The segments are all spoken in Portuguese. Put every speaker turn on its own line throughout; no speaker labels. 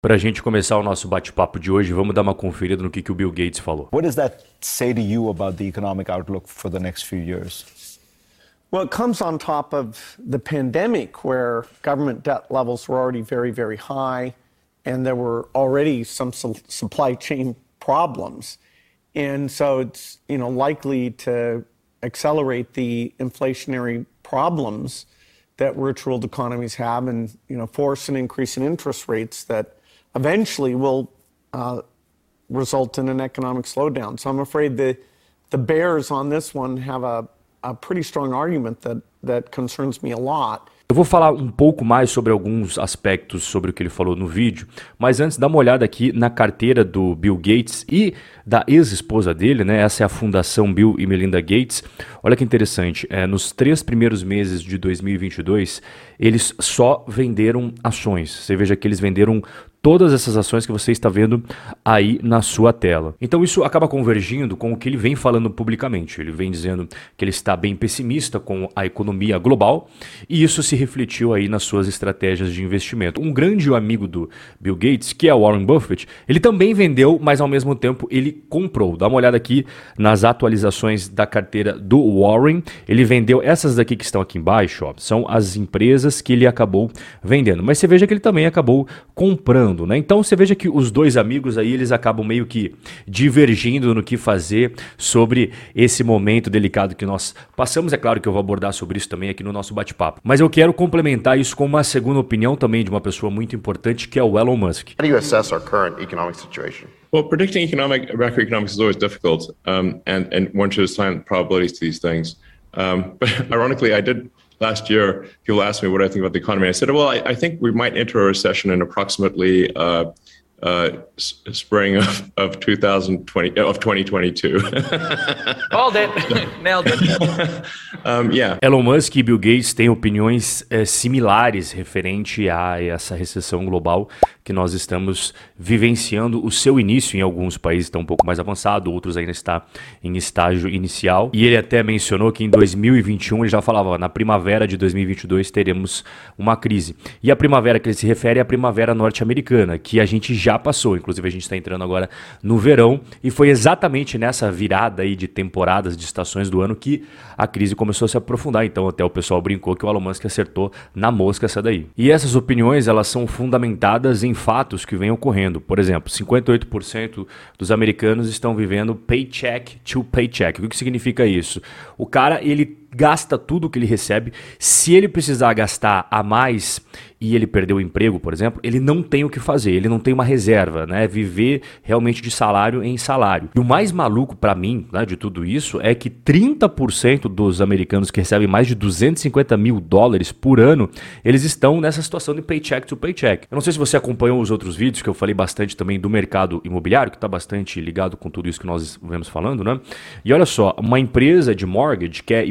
Para a gente começar o nosso bate-papo de hoje, vamos dar uma conferida no que, que o Bill Gates falou.
What does that say to you about the economic outlook for the next few years?
Well, it comes on top of the pandemic where government debt levels were already very, very high and there were already some su supply chain problems. And so it's, you know, likely to accelerate the inflationary problems that rich world economies have and, you know, force an increase in interest rates that eventually will uh, result in an economic slowdown. So I'm afraid the, the bears on this one have a, a pretty strong argument that, that concerns me a lot.
Eu vou falar um pouco mais sobre alguns aspectos sobre o que ele falou no vídeo, mas antes dá uma olhada aqui na carteira do Bill Gates e da ex-esposa dele, né? Essa é a Fundação Bill e Melinda Gates. Olha que interessante, é, nos três primeiros meses de 2022, eles só venderam ações. Você veja que eles venderam todas essas ações que você está vendo aí na sua tela. Então isso acaba convergindo com o que ele vem falando publicamente. Ele vem dizendo que ele está bem pessimista com a economia global e isso se refletiu aí nas suas estratégias de investimento. Um grande amigo do Bill Gates, que é Warren Buffett, ele também vendeu, mas ao mesmo tempo ele comprou. Dá uma olhada aqui nas atualizações da carteira do Warren. Ele vendeu essas daqui que estão aqui embaixo, ó, são as empresas que ele acabou vendendo. Mas você veja que ele também acabou comprando né? Então você veja que os dois amigos aí eles acabam meio que divergindo no que fazer sobre esse momento delicado que nós passamos. É claro que eu vou abordar sobre isso também aqui no nosso bate-papo. Mas eu quero complementar isso com uma segunda opinião também de uma pessoa muito importante que é o Elon Musk.
How do you assess our current economic situation?
Well, predicting economic macroeconomics is always difficult, um, and and one should assign probabilities to these things. Um, but ironically, I did last year, people asked me what I think about the economy. I said, well, I, I think we might enter a recession in approximately uh, uh, spring of, of 2020 of 2022.
Called it, nailed it.
um, yeah. Elon Musk e Bill Gates têm opiniões é, similares referente a essa recessão global que nós estamos vivenciando. O seu início em alguns países está um pouco mais avançado, outros ainda está em estágio inicial. E ele até mencionou que em 2021 ele já falava, na primavera de 2022 teremos uma crise. E a primavera que ele se refere é a primavera norte-americana, que a gente já passou. Inclusive a gente está entrando agora no verão e foi exatamente nessa virada aí de temporadas, de estações do ano que a crise começou a se aprofundar. Então até o pessoal brincou que o Elon Musk acertou na mosca essa daí. E essas opiniões elas são fundamentadas em fatos que vêm ocorrendo. Por exemplo, 58% dos americanos estão vivendo paycheck to paycheck. O que significa isso? O cara ele gasta tudo o que ele recebe. Se ele precisar gastar a mais e ele perdeu o emprego, por exemplo, ele não tem o que fazer, ele não tem uma reserva, né? Viver realmente de salário em salário. E o mais maluco para mim né, de tudo isso é que 30% dos americanos que recebem mais de 250 mil dólares por ano, eles estão nessa situação de paycheck to paycheck. Eu não sei se você acompanhou os outros vídeos que eu falei bastante também do mercado imobiliário, que está bastante ligado com tudo isso que nós vemos falando, né? E olha só, uma empresa de mortgage, que é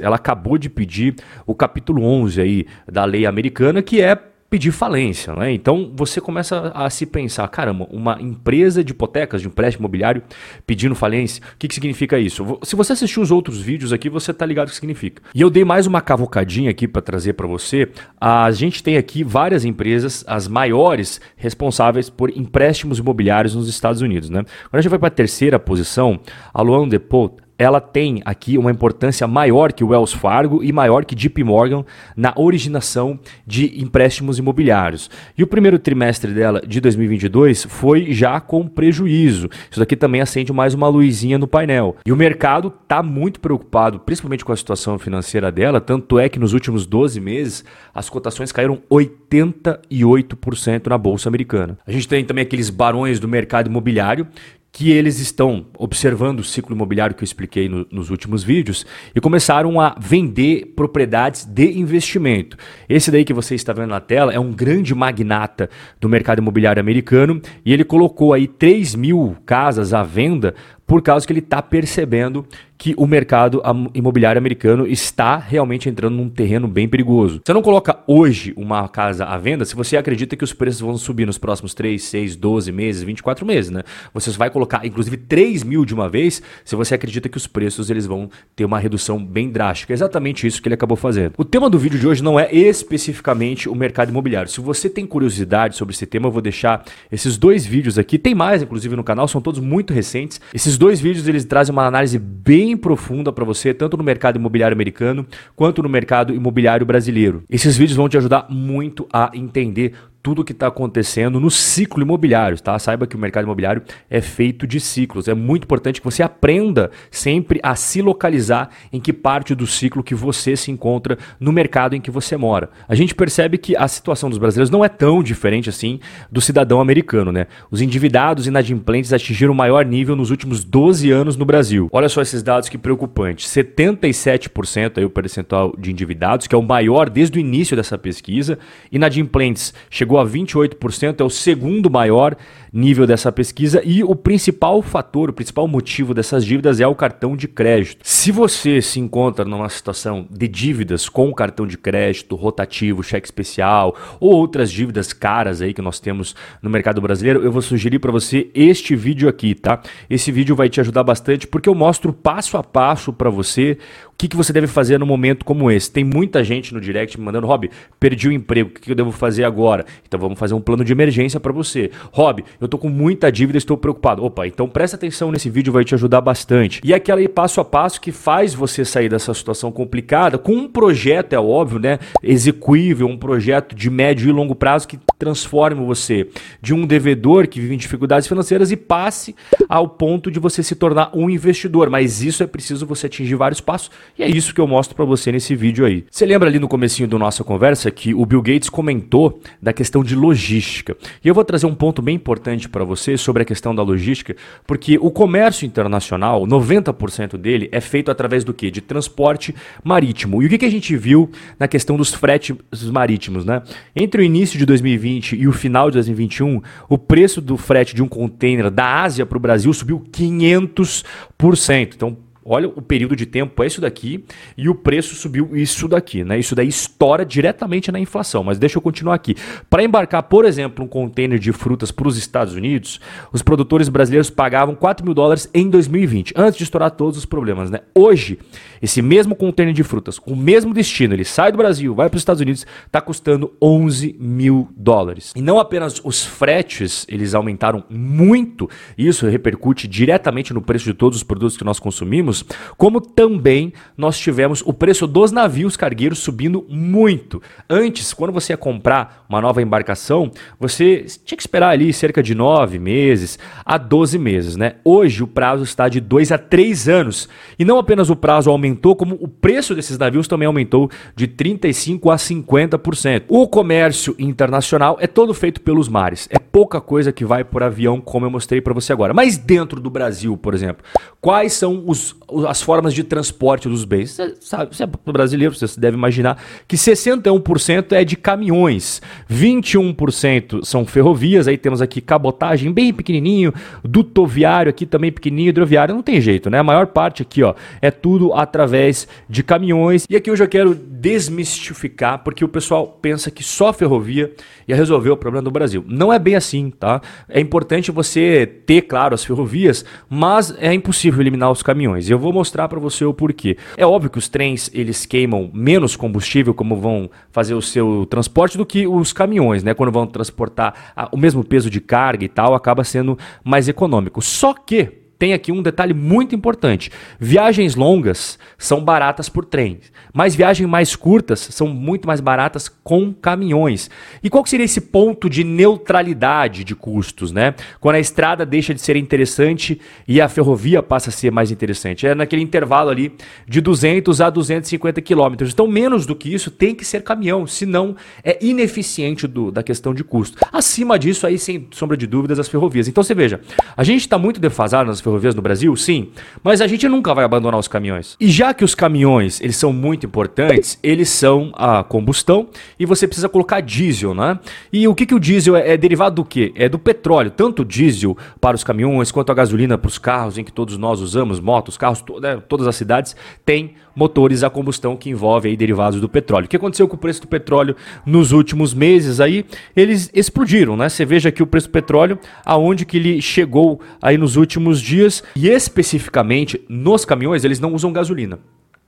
ela acabou de pedir o capítulo 11 aí da lei americana que é pedir falência. Né? Então você começa a se pensar: caramba, uma empresa de hipotecas, de empréstimo imobiliário pedindo falência, o que, que significa isso? Se você assistiu os outros vídeos aqui, você tá ligado o que significa. E eu dei mais uma cavocadinha aqui para trazer para você. A gente tem aqui várias empresas, as maiores responsáveis por empréstimos imobiliários nos Estados Unidos. Né? Quando a gente vai para a terceira posição, a Loan Depot ela tem aqui uma importância maior que o Wells Fargo e maior que JP Morgan na originação de empréstimos imobiliários. E o primeiro trimestre dela de 2022 foi já com prejuízo. Isso daqui também acende mais uma luzinha no painel. E o mercado está muito preocupado, principalmente com a situação financeira dela, tanto é que nos últimos 12 meses as cotações caíram 88% na bolsa americana. A gente tem também aqueles barões do mercado imobiliário que eles estão observando o ciclo imobiliário que eu expliquei no, nos últimos vídeos e começaram a vender propriedades de investimento. Esse daí que você está vendo na tela é um grande magnata do mercado imobiliário americano e ele colocou aí 3 mil casas à venda por causa que ele está percebendo que o mercado imobiliário americano está realmente entrando num terreno bem perigoso. Você não coloca hoje uma casa à venda se você acredita que os preços vão subir nos próximos 3, 6, 12 meses, 24 meses, né? Você vai colocar, inclusive, 3 mil de uma vez se você acredita que os preços eles vão ter uma redução bem drástica. É exatamente isso que ele acabou fazendo. O tema do vídeo de hoje não é especificamente o mercado imobiliário. Se você tem curiosidade sobre esse tema, eu vou deixar esses dois vídeos aqui. Tem mais, inclusive, no canal, são todos muito recentes. Esses dois vídeos eles trazem uma análise bem profunda para você, tanto no mercado imobiliário americano quanto no mercado imobiliário brasileiro. Esses vídeos vão te ajudar muito a entender tudo o que está acontecendo no ciclo imobiliário, tá? Saiba que o mercado imobiliário é feito de ciclos. É muito importante que você aprenda sempre a se localizar em que parte do ciclo que você se encontra no mercado em que você mora. A gente percebe que a situação dos brasileiros não é tão diferente assim do cidadão americano, né? Os endividados inadimplentes atingiram o maior nível nos últimos 12 anos no Brasil. Olha só esses dados que preocupantes. 77% aí o percentual de endividados, que é o maior desde o início dessa pesquisa, inadimplentes chegou chegou a 28%, é o segundo maior nível dessa pesquisa e o principal fator, o principal motivo dessas dívidas é o cartão de crédito. Se você se encontra numa situação de dívidas com cartão de crédito, rotativo, cheque especial ou outras dívidas caras aí que nós temos no mercado brasileiro, eu vou sugerir para você este vídeo aqui, tá? Esse vídeo vai te ajudar bastante porque eu mostro passo a passo para você o que, que você deve fazer num momento como esse. Tem muita gente no direct me mandando, Rob, perdi o emprego, o que, que eu devo fazer agora? Então vamos fazer um plano de emergência para você. Rob, eu tô com muita dívida, estou preocupado. Opa, então presta atenção nesse vídeo, vai te ajudar bastante. E aquela aí passo a passo que faz você sair dessa situação complicada com um projeto, é óbvio, né? Execuível, um projeto de médio e longo prazo que transforme você de um devedor que vive em dificuldades financeiras e passe ao ponto de você se tornar um investidor. Mas isso é preciso você atingir vários passos e é isso que eu mostro para você nesse vídeo aí. Você lembra ali no comecinho da nossa conversa que o Bill Gates comentou da questão de logística. E eu vou trazer um ponto bem importante para você sobre a questão da logística, porque o comércio internacional, 90% dele é feito através do que? De transporte marítimo. E o que, que a gente viu na questão dos fretes marítimos, né? Entre o início de 2020 e o final de 2021, o preço do frete de um container da Ásia para o Brasil subiu 500%. Então, Olha o período de tempo, é isso daqui, e o preço subiu isso daqui, né? Isso daí estoura diretamente na inflação. Mas deixa eu continuar aqui. Para embarcar, por exemplo, um container de frutas para os Estados Unidos, os produtores brasileiros pagavam 4 mil dólares em 2020, antes de estourar todos os problemas, né? Hoje, esse mesmo container de frutas, com o mesmo destino, ele sai do Brasil, vai para os Estados Unidos, está custando 11 mil dólares. E não apenas os fretes, eles aumentaram muito, isso repercute diretamente no preço de todos os produtos que nós consumimos como também nós tivemos o preço dos navios cargueiros subindo muito. Antes, quando você ia comprar uma nova embarcação, você tinha que esperar ali cerca de 9 meses a 12 meses, né? Hoje o prazo está de 2 a 3 anos. E não apenas o prazo aumentou, como o preço desses navios também aumentou de 35 a 50%. O comércio internacional é todo feito pelos mares. É pouca coisa que vai por avião, como eu mostrei para você agora. Mas dentro do Brasil, por exemplo, quais são os, as formas de transporte dos bens? Você, sabe, você é brasileiro, você deve imaginar que 61% é de caminhões, 21% são ferrovias, aí temos aqui cabotagem bem pequenininho, dutoviário aqui também pequenininho, hidroviário, não tem jeito, né? A maior parte aqui, ó, é tudo através de caminhões. E aqui eu quero desmistificar, porque o pessoal pensa que só ferrovia ia resolver o problema do Brasil. Não é bem assim, tá? É importante você ter, claro, as ferrovias, mas é impossível eliminar os caminhões. Eu vou mostrar para você o porquê. É óbvio que os trens, eles queimam menos combustível, como vão fazer o seu transporte, do que os caminhões, né? Quando vão transportar o mesmo peso de carga e tal, acaba sendo mais econômico. Só que tem aqui um detalhe muito importante. Viagens longas são baratas por trem, mas viagens mais curtas são muito mais baratas com caminhões. E qual seria esse ponto de neutralidade de custos, né? Quando a estrada deixa de ser interessante e a ferrovia passa a ser mais interessante. É naquele intervalo ali de 200 a 250 quilômetros. Então, menos do que isso tem que ser caminhão, senão é ineficiente do, da questão de custo. Acima disso, aí, sem sombra de dúvidas, as ferrovias. Então, você veja, a gente está muito defasado nas ferrovias ferrovias no Brasil? Sim. Mas a gente nunca vai abandonar os caminhões. E já que os caminhões, eles são muito importantes, eles são a combustão e você precisa colocar diesel, né? E o que, que o diesel é, é derivado do quê? É do petróleo. Tanto o diesel para os caminhões quanto a gasolina para os carros em que todos nós usamos, motos, carros, to né, todas as cidades têm motores a combustão que envolvem aí derivados do petróleo. O que aconteceu com o preço do petróleo nos últimos meses aí? Eles explodiram, né? Você veja aqui o preço do petróleo, aonde que ele chegou aí nos últimos dias e especificamente nos caminhões eles não usam gasolina.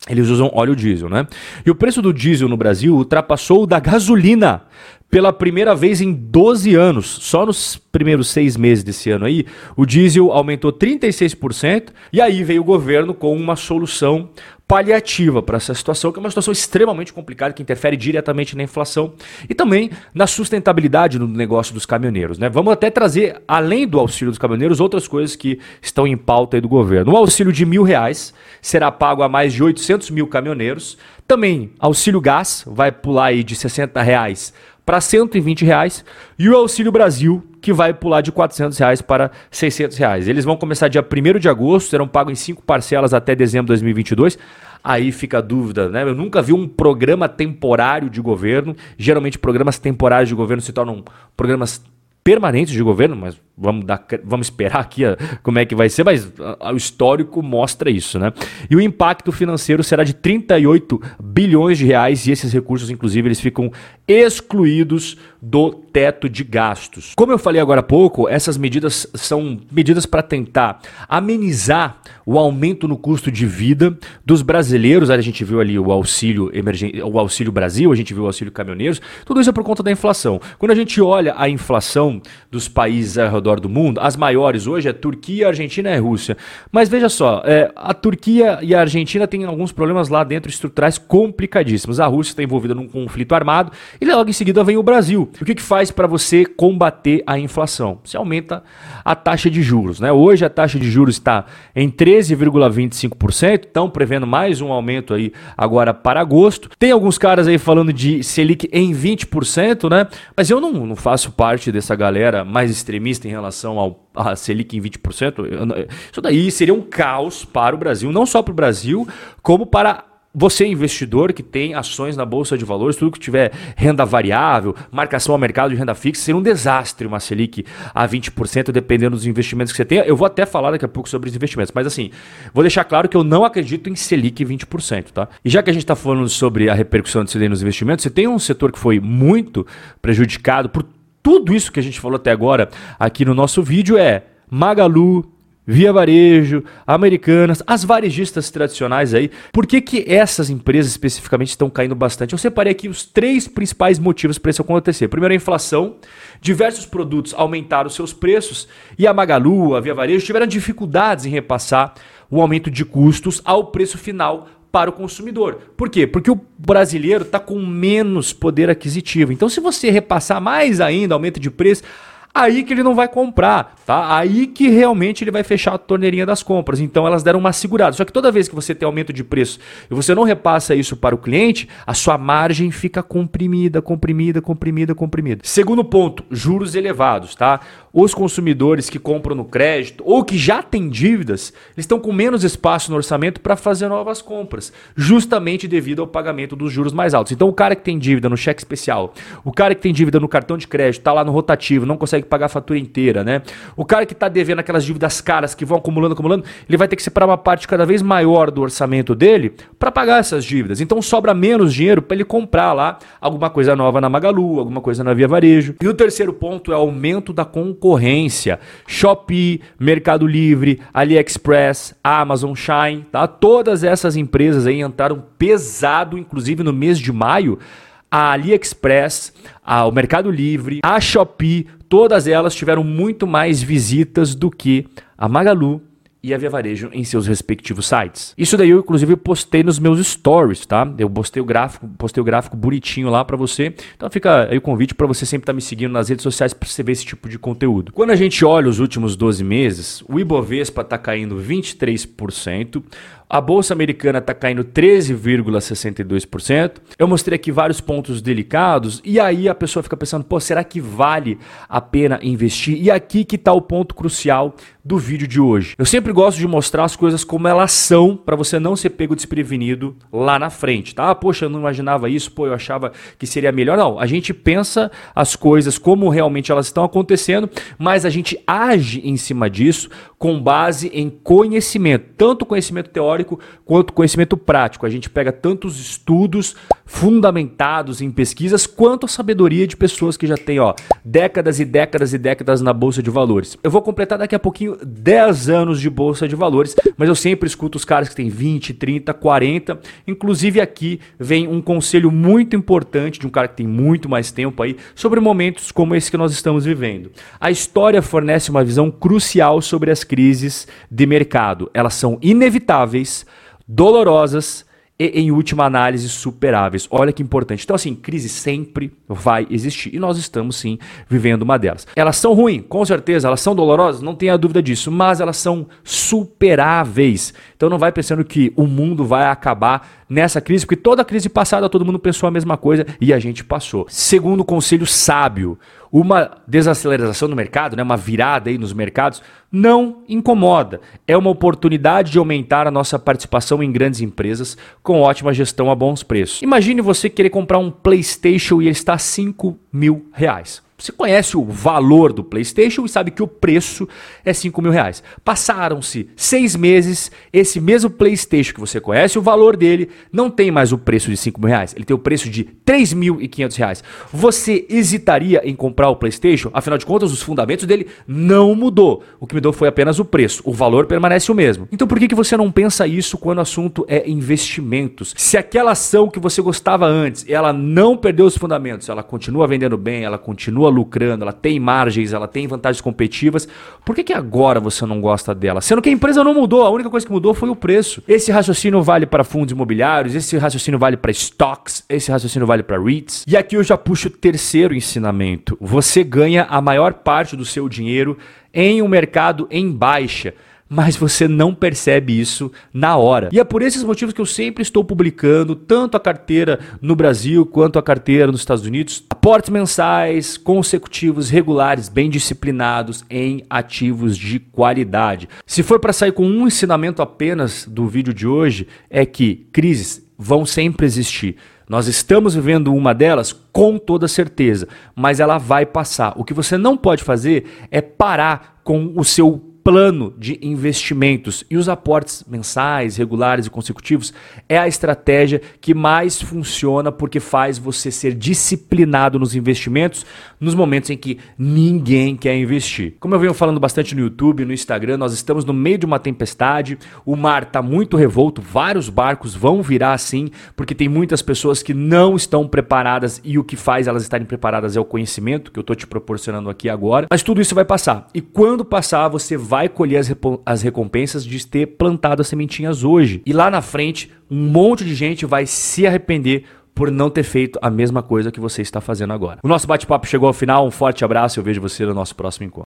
Eles usam óleo diesel, né? E o preço do diesel no Brasil ultrapassou o da gasolina pela primeira vez em 12 anos. Só nos primeiros seis meses desse ano aí, o diesel aumentou 36%. E aí veio o governo com uma solução paliativa para essa situação, que é uma situação extremamente complicada, que interfere diretamente na inflação e também na sustentabilidade do negócio dos caminhoneiros. Né? Vamos até trazer, além do auxílio dos caminhoneiros, outras coisas que estão em pauta aí do governo. O auxílio de mil reais será pago a mais de 800 mil caminhoneiros. Também auxílio gás vai pular aí de 60 reais para 120 reais e o Auxílio Brasil, que vai pular de 400 reais para 600 reais. Eles vão começar dia 1 de agosto, serão pagos em cinco parcelas até dezembro de 2022. Aí fica a dúvida, né? Eu nunca vi um programa temporário de governo. Geralmente, programas temporários de governo se tornam programas permanentes de governo, mas vamos, dar, vamos esperar aqui como é que vai ser, mas a, a, o histórico mostra isso, né? E o impacto financeiro será de 38 bilhões de reais e esses recursos, inclusive, eles ficam excluídos do teto de gastos. Como eu falei agora há pouco, essas medidas são medidas para tentar amenizar o aumento no custo de vida dos brasileiros. A gente viu ali o auxílio emergente, o auxílio Brasil, a gente viu o auxílio caminhoneiros. Tudo isso é por conta da inflação. Quando a gente olha a inflação dos países redor do mundo, as maiores hoje é Turquia, Argentina e Rússia. Mas veja só, é, a Turquia e a Argentina têm alguns problemas lá dentro estruturais complicadíssimos. A Rússia está envolvida num conflito armado e logo em seguida vem o Brasil. O que, que faz para você combater a inflação? Você aumenta a taxa de juros. Né? Hoje a taxa de juros está em 13,25%, estão prevendo mais um aumento aí agora para agosto. Tem alguns caras aí falando de Selic em 20%, né? Mas eu não, não faço parte dessa galera mais extremista em relação ao a Selic em 20%. Isso daí seria um caos para o Brasil, não só para o Brasil, como para você, investidor que tem ações na Bolsa de Valores, tudo que tiver renda variável, marcação ao mercado de renda fixa, seria um desastre uma Selic a 20%, dependendo dos investimentos que você tenha. Eu vou até falar daqui a pouco sobre os investimentos, mas assim, vou deixar claro que eu não acredito em Selic 20%, tá? E já que a gente está falando sobre a repercussão de Selic nos investimentos, você tem um setor que foi muito prejudicado por tudo isso que a gente falou até agora aqui no nosso vídeo, é Magalu, Via Varejo, Americanas, as varejistas tradicionais aí. Por que, que essas empresas especificamente estão caindo bastante? Eu separei aqui os três principais motivos para isso acontecer. Primeiro, a inflação. Diversos produtos aumentaram seus preços e a Magalu, a Via Varejo tiveram dificuldades em repassar o aumento de custos ao preço final para o consumidor. Por quê? Porque o brasileiro está com menos poder aquisitivo. Então, se você repassar mais ainda aumento de preço, aí que ele não vai comprar, tá? Aí que realmente ele vai fechar a torneirinha das compras. Então elas deram uma segurada. Só que toda vez que você tem aumento de preço e você não repassa isso para o cliente, a sua margem fica comprimida, comprimida, comprimida, comprimida. Segundo ponto, juros elevados, tá? Os consumidores que compram no crédito ou que já têm dívidas, eles estão com menos espaço no orçamento para fazer novas compras, justamente devido ao pagamento dos juros mais altos. Então o cara que tem dívida no cheque especial, o cara que tem dívida no cartão de crédito, tá lá no rotativo, não consegue pagar a fatura inteira, né? O cara que está devendo aquelas dívidas caras que vão acumulando, acumulando, ele vai ter que separar uma parte cada vez maior do orçamento dele para pagar essas dívidas. Então sobra menos dinheiro para ele comprar lá alguma coisa nova na Magalu, alguma coisa na Via Varejo. E o terceiro ponto é o aumento da concorrência. Shopee, Mercado Livre, AliExpress, Amazon, Shine, tá? Todas essas empresas aí entraram pesado, inclusive no mês de maio a AliExpress, a, o Mercado Livre, a Shopee, todas elas tiveram muito mais visitas do que a Magalu e a Via Varejo em seus respectivos sites. Isso daí eu inclusive postei nos meus stories, tá? Eu postei o gráfico, postei o gráfico bonitinho lá para você. Então fica aí o convite para você sempre estar tá me seguindo nas redes sociais para você ver esse tipo de conteúdo. Quando a gente olha os últimos 12 meses, o Ibovespa está caindo 23%, A bolsa americana está caindo 13,62%. Eu mostrei aqui vários pontos delicados e aí a pessoa fica pensando, pô, será que vale a pena investir? E aqui que está o ponto crucial do vídeo de hoje. Eu sempre gosto de mostrar as coisas como elas são para você não ser pego desprevenido lá na frente, tá? Poxa, eu não imaginava isso, pô, eu achava que seria melhor. Não, a gente pensa as coisas como realmente elas estão acontecendo, mas a gente age em cima disso com base em conhecimento, tanto conhecimento teórico quanto conhecimento prático. A gente pega tantos estudos fundamentados em pesquisas quanto a sabedoria de pessoas que já têm, ó, décadas e décadas e décadas na bolsa de valores. Eu vou completar daqui a pouquinho 10 anos de bolsa de valores, mas eu sempre escuto os caras que têm 20, 30, 40. Inclusive aqui vem um conselho muito importante de um cara que tem muito mais tempo aí sobre momentos como esse que nós estamos vivendo. A história fornece uma visão crucial sobre as crises de mercado. Elas são inevitáveis, dolorosas e, em última análise, superáveis. Olha que importante. Então, assim, crise sempre vai existir e nós estamos sim vivendo uma delas. Elas são ruins, com certeza, elas são dolorosas, não tenha dúvida disso, mas elas são superáveis. Então, não vai pensando que o mundo vai acabar nessa crise, porque toda crise passada todo mundo pensou a mesma coisa e a gente passou. Segundo conselho sábio, uma desaceleração no mercado, né, uma virada aí nos mercados, não incomoda. É uma oportunidade de aumentar a nossa participação em grandes empresas com ótima gestão a bons preços. Imagine você querer comprar um PlayStation e ele está a 5 mil reais. Você conhece o valor do PlayStation e sabe que o preço é 5 mil reais. Passaram-se seis meses, esse mesmo PlayStation que você conhece, o valor dele não tem mais o preço de 5 mil reais, ele tem o preço de 3.500 reais. Você hesitaria em comprar o PlayStation? Afinal de contas, os fundamentos dele não mudou. O que mudou foi apenas o preço. O valor permanece o mesmo. Então por que, que você não pensa isso quando o assunto é investimentos? Se aquela ação que você gostava antes, ela não perdeu os fundamentos, ela continua vendendo bem, ela continua continua lucrando, ela tem margens, ela tem vantagens competitivas, por que, que agora você não gosta dela? Sendo que a empresa não mudou, a única coisa que mudou foi o preço. Esse raciocínio vale para fundos imobiliários, esse raciocínio vale para stocks, esse raciocínio vale para REITs. E aqui eu já puxo o terceiro ensinamento. Você ganha a maior parte do seu dinheiro em um mercado em baixa mas você não percebe isso na hora. E é por esses motivos que eu sempre estou publicando tanto a carteira no Brasil quanto a carteira nos Estados Unidos, aportes mensais, consecutivos, regulares, bem disciplinados em ativos de qualidade. Se for para sair com um ensinamento apenas do vídeo de hoje, é que crises vão sempre existir. Nós estamos vivendo uma delas com toda certeza, mas ela vai passar. O que você não pode fazer é parar com o seu plano de investimentos e os aportes mensais, regulares e consecutivos é a estratégia que mais funciona porque faz você ser disciplinado nos investimentos nos momentos em que ninguém quer investir. Como eu venho falando bastante no YouTube, no Instagram, nós estamos no meio de uma tempestade, o mar está muito revolto, vários barcos vão virar assim, porque tem muitas pessoas que não estão preparadas e o que faz elas estarem preparadas é o conhecimento que eu estou te proporcionando aqui agora. Mas tudo isso vai passar. E quando passar, você vai vai colher as, as recompensas de ter plantado as sementinhas hoje. E lá na frente, um monte de gente vai se arrepender por não ter feito a mesma coisa que você está fazendo agora. O nosso bate-papo chegou ao final. Um forte abraço e eu vejo você no nosso próximo encontro.